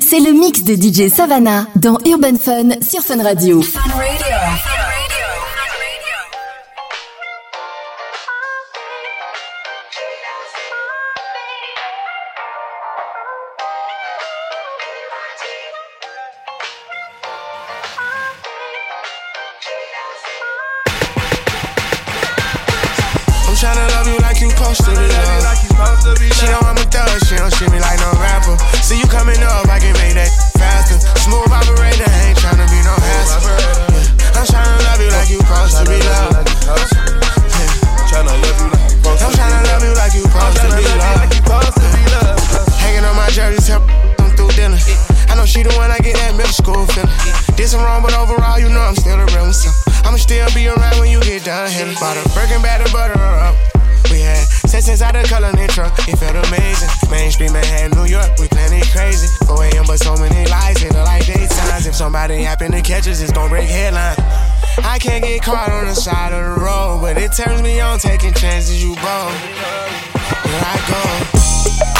C'est le mix de DJ Savannah dans Urban Fun sur Fun Radio. world, it felt amazing. Mainstream Manhattan, New York, we planning crazy. 4 a.m., but so many lies in the light daytimes. If somebody happen to catch us, it's gonna break headlines. I can't get caught on the side of the road, but it turns me on taking chances, you bold. Here I go.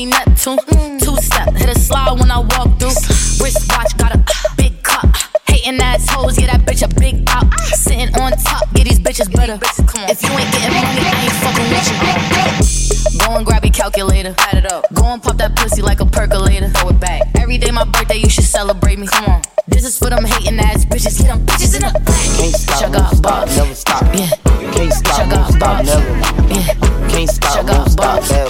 me Neptune. Two step, hit a slide when I walk through. Wristwatch, got a big cup. Hating assholes, get that bitch a big pop. Sitting on top, get these bitches better. If you ain't getting money, I ain't fucking with you. Go and grab your calculator, add it up. Go and pop that pussy like a percolator. Throw it back. Every day my birthday, you should celebrate me. Come on. This is for them hating ass bitches. Get them bitches in the back. Can't stop, stop, never stop. Yeah. Can't stop, Check stop, never. Yeah. Can't stop, Check stop, never.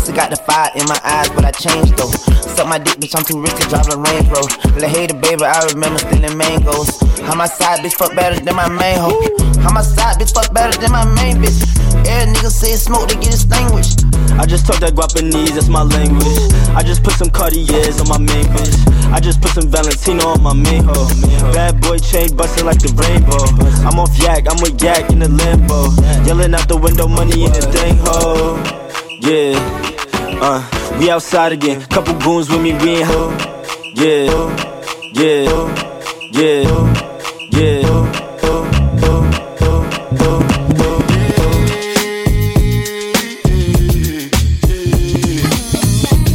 Still got the fire in my eyes, but I changed though. Suck my dick, bitch, I'm too rich to drive a Range Rover. Let hater, baby, I remember stealing mangoes. How my side bitch fuck better than my main hoe. How my side bitch fuck better than my main bitch. Every nigga say smoke, they get extinguished. I just talk that Guapanese, that's my language. I just put some Cartiers on my main bitch. I just put some Valentino on my main hoe. Bad boy chain bustin' like the rainbow. I'm off yak, I'm with yak in the limbo. Yelling out the window, money in the thing hoe. Yeah, uh, we outside again. Couple goons with me, we ain't hoe. Yeah, yeah, yeah, yeah.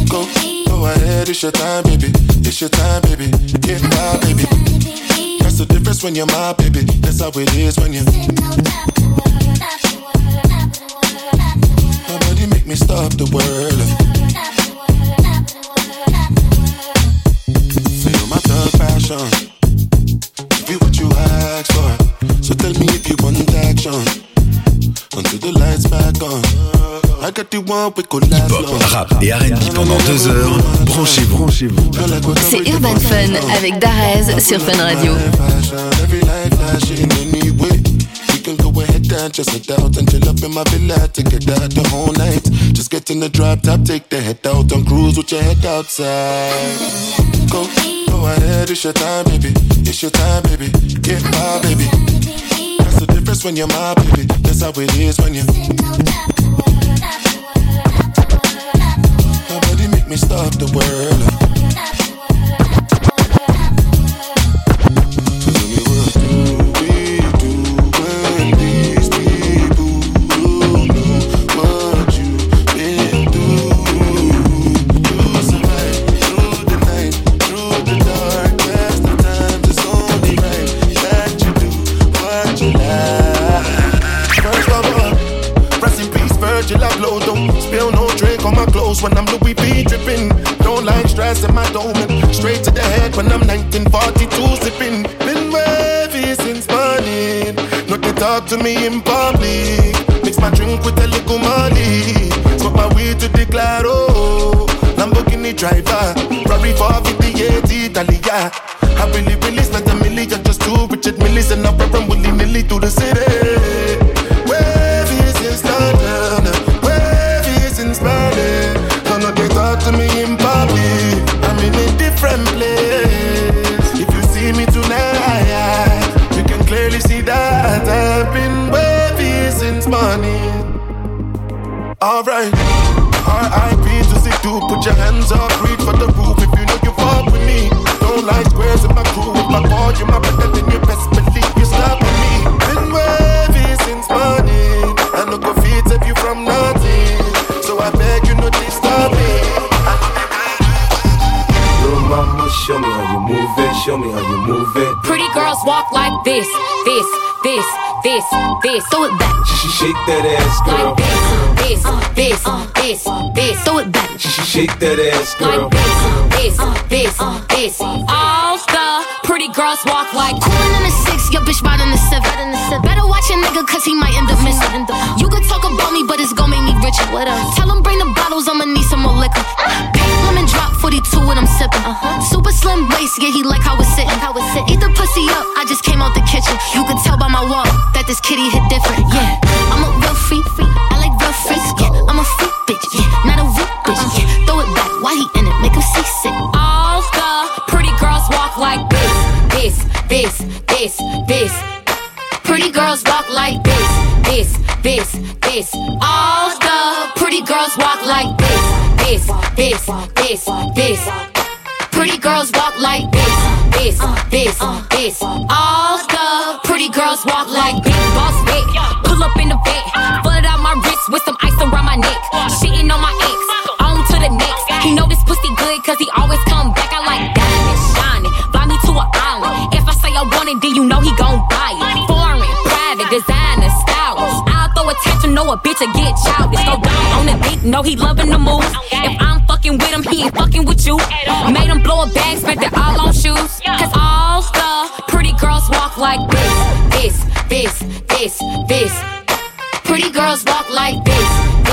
Go, go ahead, it's your time, baby. It's your time, baby. Get my baby. That's the difference when you're my baby. That's how it is when you. Stop the world. Feel my thug passion. Give you what you ask for. So tell me if you want action. Until the lights back on. Hip-hop, rap et R&B pendant deux heures. Branchez-vous. Branchez-vous. C'est Urban Fun avec Darez sur Fun Radio. Just head out and chill up in my villa. Take out the whole night. Just get in the drop top, take the head out and cruise with your head outside. Go, go ahead, it's your time, baby. It's your time, baby. Get my baby. That's the difference when you're my baby. That's how it is when you're. Nobody make me stop the world. when I'm Louis V dripping. Don't like stress in my dome. Straight to the head when I'm 1942 sipping. Been wavy since morning. Not to talk to me in public. Mix my drink with a little money. Smoke my weed to declare, oh. Lamborghini driver. Ferrari 458 Italia. I really, really spent a million just to Richard Millis and I'm Willy Nilly through the city. Show me how you move it, show me how you move it. Pretty girls walk like this, this, this, this, this. Throw it back. Shake that ass, girl. Like this, this, this, this, this. Throw it back. Shake that ass, girl. Like this, this, this, this. All the pretty girls walk like Coolin' in the six, your bitch riding the seven. Better watch a nigga, cause he might end up missing. You could talk about me, but it's gon' make me richer. Tell him bring the bottles, I'ma need some more liquor. Pink lemon drop 42 when I'm sipping. Uh-huh. Super slim waist, yeah, he like how it's sitting. How it's sitting. Eat the pussy up, I just came out the kitchen. You could tell by my walk that this kitty hit different. Yeah, uh, I'm a real freak. I like real freaks. Yeah, I'm a freak bitch. Yeah, not a weak bitch. Uh-huh. Yeah, throw it back. Why he in it? Make him seasick. all the pretty girls walk like this, this, this, this. Pretty girls walk like this, this, this, this. All the pretty girls walk like this, this, this, this, this. Pretty girls walk like this, this, this, this. All the pretty girls walk like big boss big. Pull up in the bed, flood out my wrist with some ice around my neck. Shitting on my ex, on to the next. He know this pussy good cause he always you know he gon' buy it. Foreign, private, designer, stylish. I'll throw attention, know a bitch will get childish. Go down on the dick, know he loving the move. If I'm fucking with him, he ain't fucking with you. Made him blow a bag, spent it all on shoes. Cause all the pretty girls walk like this, this, this, this, this. Pretty girls walk like this,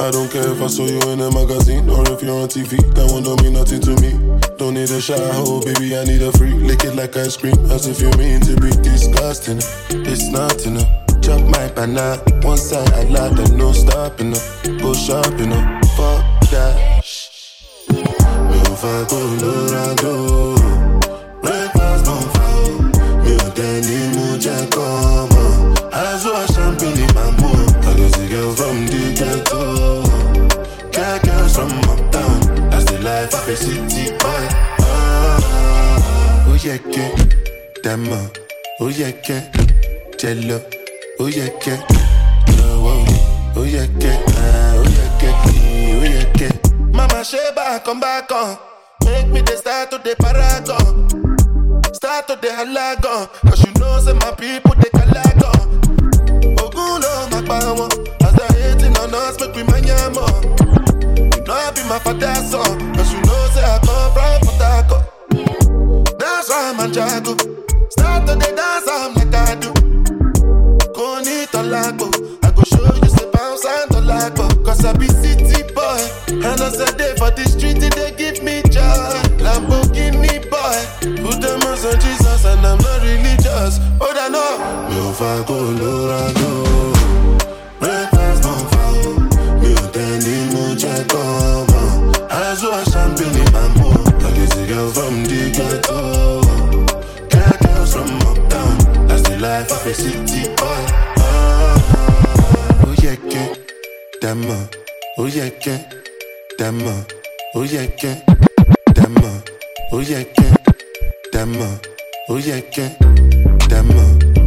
I don't care if I saw you in a magazine or if you're on TV. That one don't mean nothing to me. Don't need a shower, oh, baby. I need a freak. Lick it like ice cream, as if you mean to be disgusting. It's not enough. Chop my banana, one side I like that no stopping up. Go shopping up, fuck that. Mi ò fẹ́ kó lóra tó. fait city boy. Oh, yeah, que demo. Oh, yeah, que jello. Oh, yeah, que Oh, yeah, que oh, yeah, que oh, yeah, que Mama Sheba, come back on. Make me the start to the paragon. Start to the halagon. Cause you know, say my people, they calagon. Ogun, no, my. As the hate in on us, make me manya more. I be my father's son, cause you know say I come from Harcourt. That's why I'm a jago. Start to dey dance, I'm like I do. Go need to lago. I go show you say bounce and to lago. Cause I be city boy. And as I day for the street, they give me joy. Lamborghini boy. Put the them on Jesus and I'm not religious. Oh, I know. Yo, Fago, Lorado. Dama, oyeke, dama, oyeke, dama, oyeke, dama, oyeke, dama.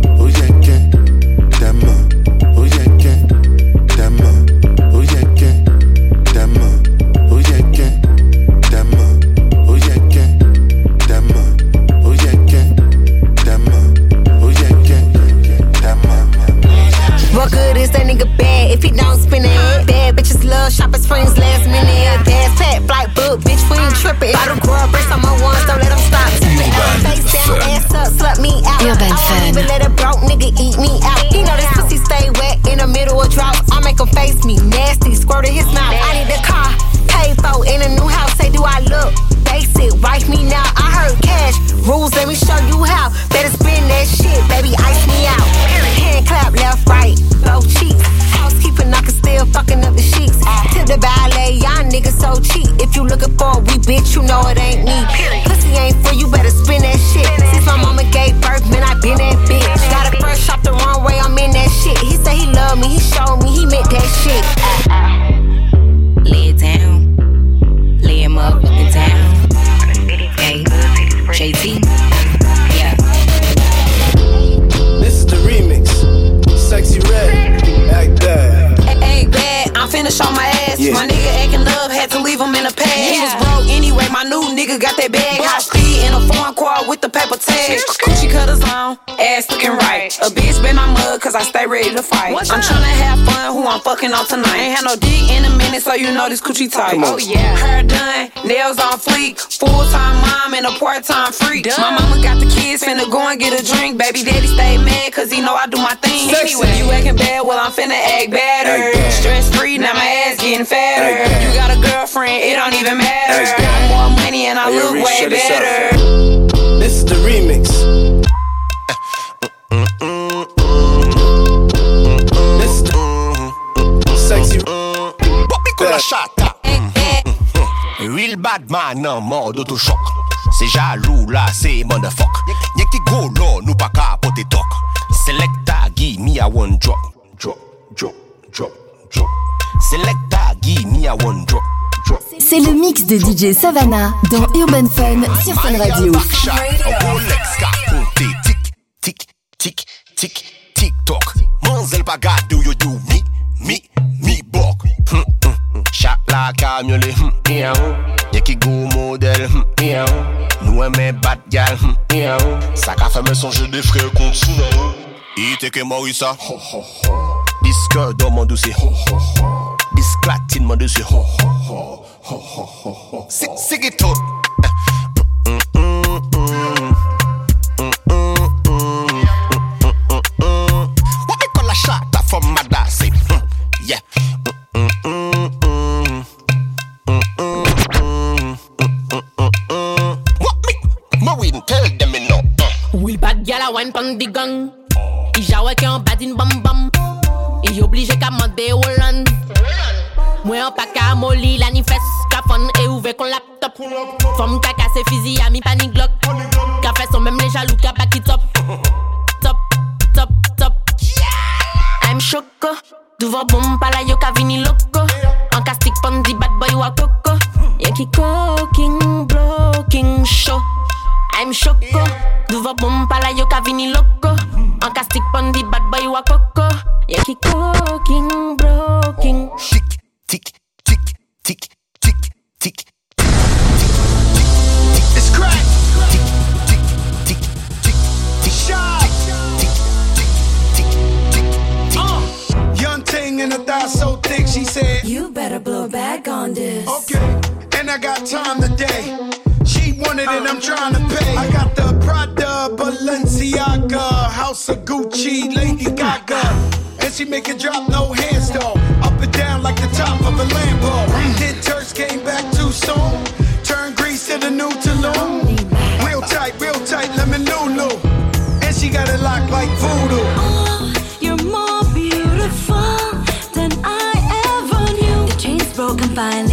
love last minute. Gas pack, flight book, bitch, we ain't. I don't on my let them stop. Face down, ass up, slut me out. I don't even let a broke nigga eat me out. He know this pussy stay wet in the middle of drought. I make him face me, nasty, squirt in his mouth. I need a car, for, in a new house. Say, do I look me now. I heard cash rules, let me show you how. Better that shit, baby, ice me out. Hand clap left, right. Housekeeping, I can still fucking up. Fucking on tonight. Ain't had no dick in a minute, so you know this coochie tight. Come on. Oh yeah, hair done, nails on fleek. Full time mom and a part time freak. My mama got the kids, finna go and get a drink. Baby daddy stay mad, cause he know I do my thing. Sexy. Anyway, you acting bad, well I'm finna act better. Act. Stress free, now my ass getting fatter. Act. You got a girlfriend, it don't even matter. I bad. got more money and I Hey, look way check this better. La chata. Real bad man mort d'autochoc. C'est jaloux là, c'est motherfuck. Y'a qui go là, nous pas toc. Selecta, give me a one drop. Drop, drop, drop, drop. Selecta, give me a one drop. C'est le mix de DJ Savannah dans Urban Fun sur Fun Radio. Tic, tic, tic, tic, toc. Manzel pa gade ou yo do. Hm, Shot like a muley, hmm, yeah, hmm. go model, hmm, yeah, hmm. Nous aimons bad gal, hmm, yeah, Sa ka femme son jeu de frères contre sous hmm. Ite que Morissa, ho ho ho. Disque d'homme doucé, ho ho ho. Disclatine, mon dessus, ho ho ho. Ho ho ho ho. pang di gang. I jawe ki an badin bam bam. I oblije ka mande wolan Mwen an pa ka moli la ni fes. Ka fon e ouve kon laptop. Fom ka kase fizi a mi panik glok Ka fes an mem le jalou ka baki top. Top, top, top. I'm choko Duvan bom pala yo ka vini loko. An ka kastik pon di bad boy wakoko Yen ki koking, blocking, show. I'm choco Duvo bom pala yo ka vini loco An ka stick pon di bad boy wa coco Yon ki cooking, blocking Tick, tick, tick, tick, tick, tick. It's crack. Tick, tick, tick, tick, tick. Shot. Tick, tick, tick, tick, tick. Uh, young ting and a thigh so thick, she said. You better blow back on this. Okay, and I got time today. Wanted it, I'm trying to pay. I got the Prada, Balenciaga, House of Gucci, Lady Gaga. And she make it drop, no hands though. Up and down like the top of a Lambo. Hit turks came back too soon. Turn grease to the new Tulum. Real tight, real tight, lemon Lulu. And she got it locked like voodoo. Oh, you're more beautiful than I ever knew. The chain's broken, finally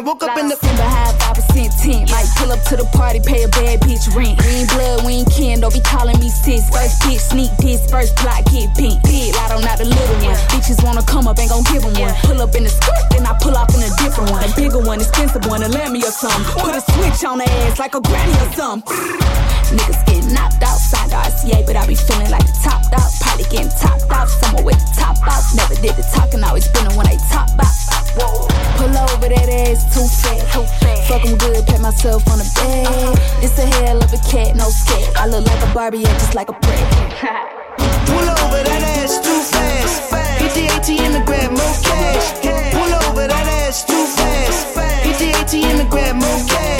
I woke up in the. December high, 5% tint. Might pull up to the party, pay a bad bitch rent. We ain't blood, we ain't kin, don't be calling me sis. First bitch, sneak this, first plot, get pink. Big, I don't not the little one. Bitches wanna come up, ain't gon' give them one. Pull up in the skirt, then I pull off in a different one. A bigger one, expensive one, a land me or something. Put a switch on the ass like a granny or something. Niggas getting knocked out, signed RCA, but I be feeling like topped out. Probably getting topped out, somewhere with the top out. Never did the talking, always been the one they top out. Pull over that ass too fat. Too fat. Fuck good, pat myself on the back. Uh-huh. It's a hell of a cat, no scat. I look like a Barbie and just like a prick. Pull over that ass too fast. Hit the AT in the grab more cash. Pull over that ass too fast. Hit the AT in the grab more cash.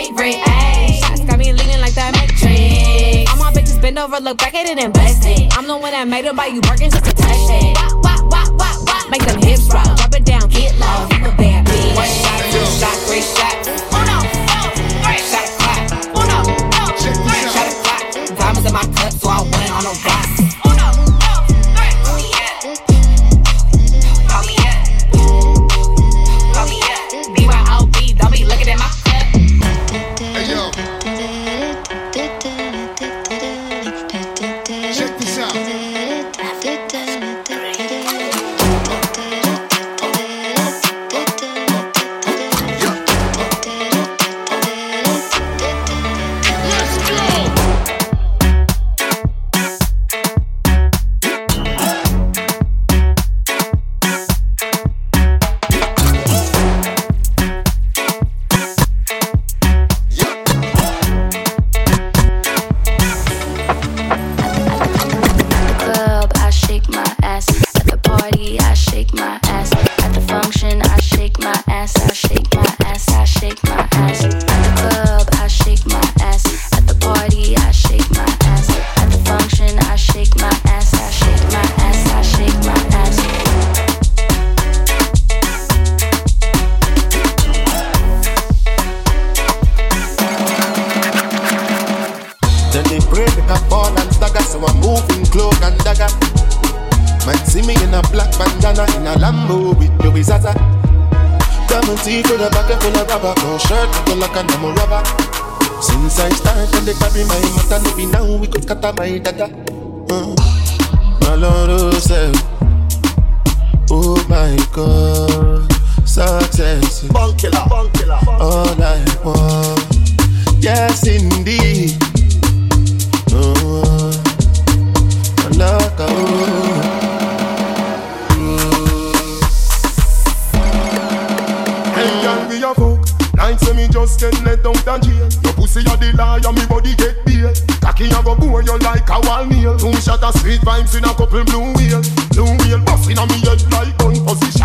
bend over, look back at it, and bust it. I'm the one that made her buy you Birkin just to touch it. Wop, wop, wop, wop, wop. Make them hips rock, drop it down, get low. Ghana in a Lambo with your Zaza. Diamond teeth with a bucket full of rubber, no shirt no like a normal rubber. Since I started, they carry my mother, maybe now we could cut out my dada. Uh. Mm. My Lord, oh, oh my God, success. Bunkilla, killer, all I want. Yes, indeed. Oh, oh. I just get let down the jail. Your pussy a the liar, me body get beer. Cocky a go bore you like a wall nail. Two shot of sweet vibes in a couple blue wheel. Blue wheel busting on me head like gun position.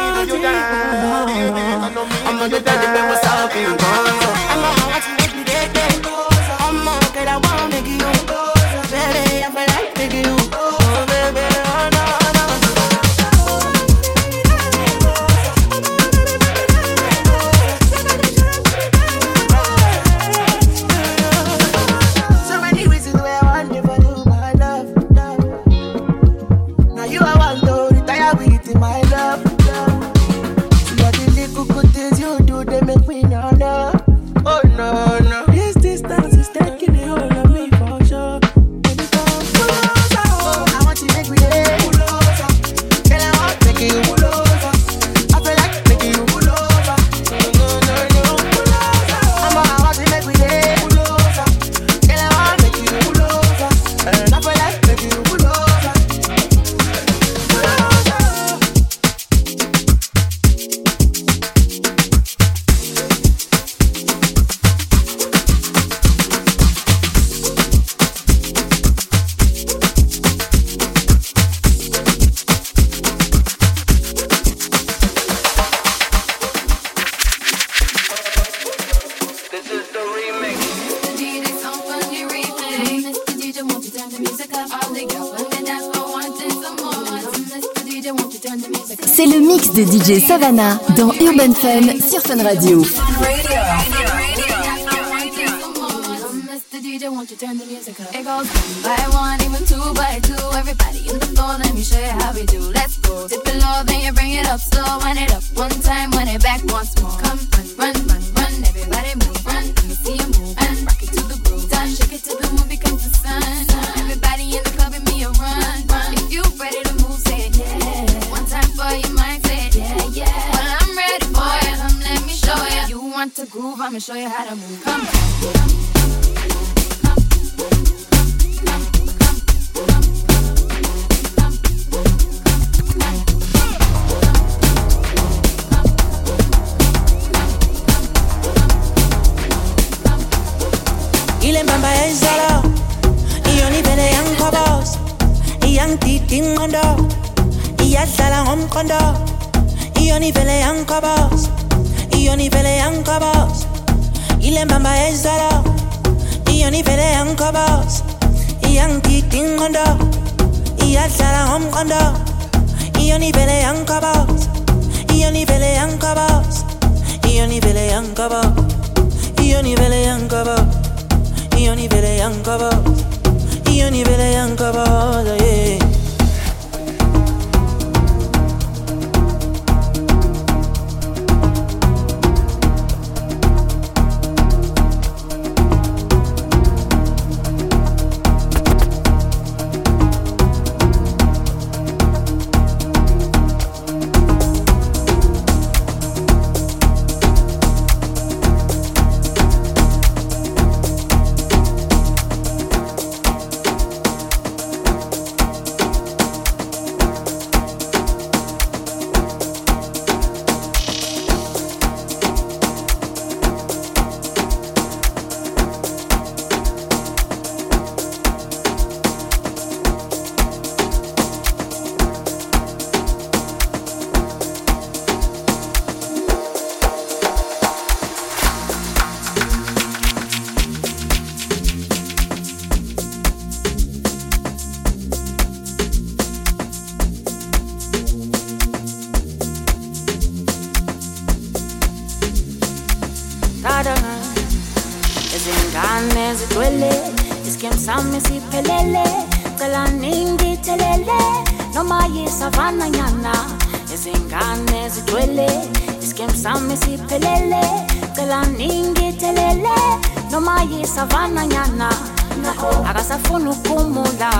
me that you die. I know me that you die. I know me that. DJ Savannah dans Urban Fun sur Fun Radio. Groove, I'ma show you how to move. Come, come. yezolo iyonivele yangikhobos iyangidida ile mbamba yezolo iyonivele yangikhobos iyangidida ingqondo iyadlala ngomqondo iyonivele yangikhobos iyonivele yangikhobos iyonivele yangikhobos iyonivele yangikhobos io ni vele yankaba io ni vele yankaba noma yisavana nyana akasafuna ukumula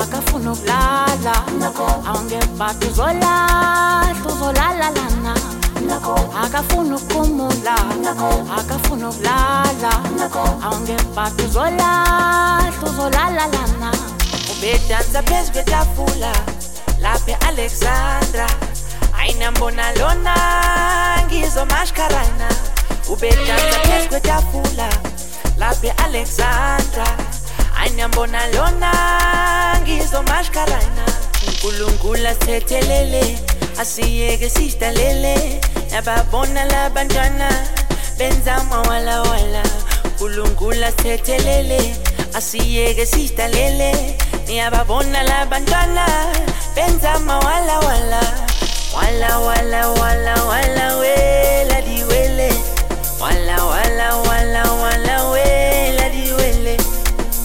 akafuna ukulala awungebhada uzolahla uzolalalana akafuna ukumula akafuna ukulala awungebhada uzolahla uzolalalana ubedansa phezu kwetafula lapha e-alexandra ayinambona lona ngizomashkarana. Ubedansa phezu kwetafula lapha e-alexandra ayinambona lona ngizomashkarana unkulunkulu asithethelele asiyeke sidalele nababona labantwana benza mawalawala unkulunkulu asithethelele asiyeke sidalele niyababona labantwana benza mawalawala wala wala wala wala wela diwele wala wala wala wala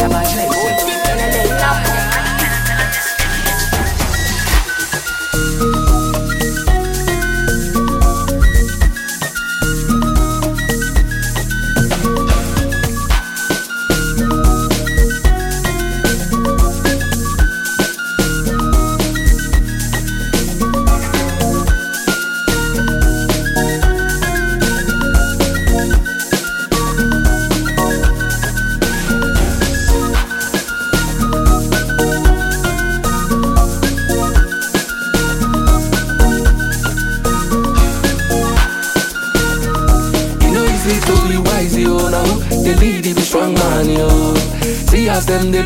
Sabatri bulum, pelele,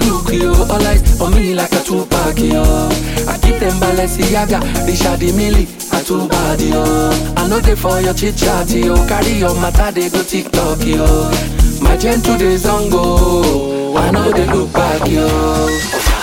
look you All eyes on me like a Tupac yo. I keep them Balenciaga, Richard Mille a too bad yo. I know they for your chit chat yo. Carry your matter they go TikTok yo. My gen on go. I know they look back yo.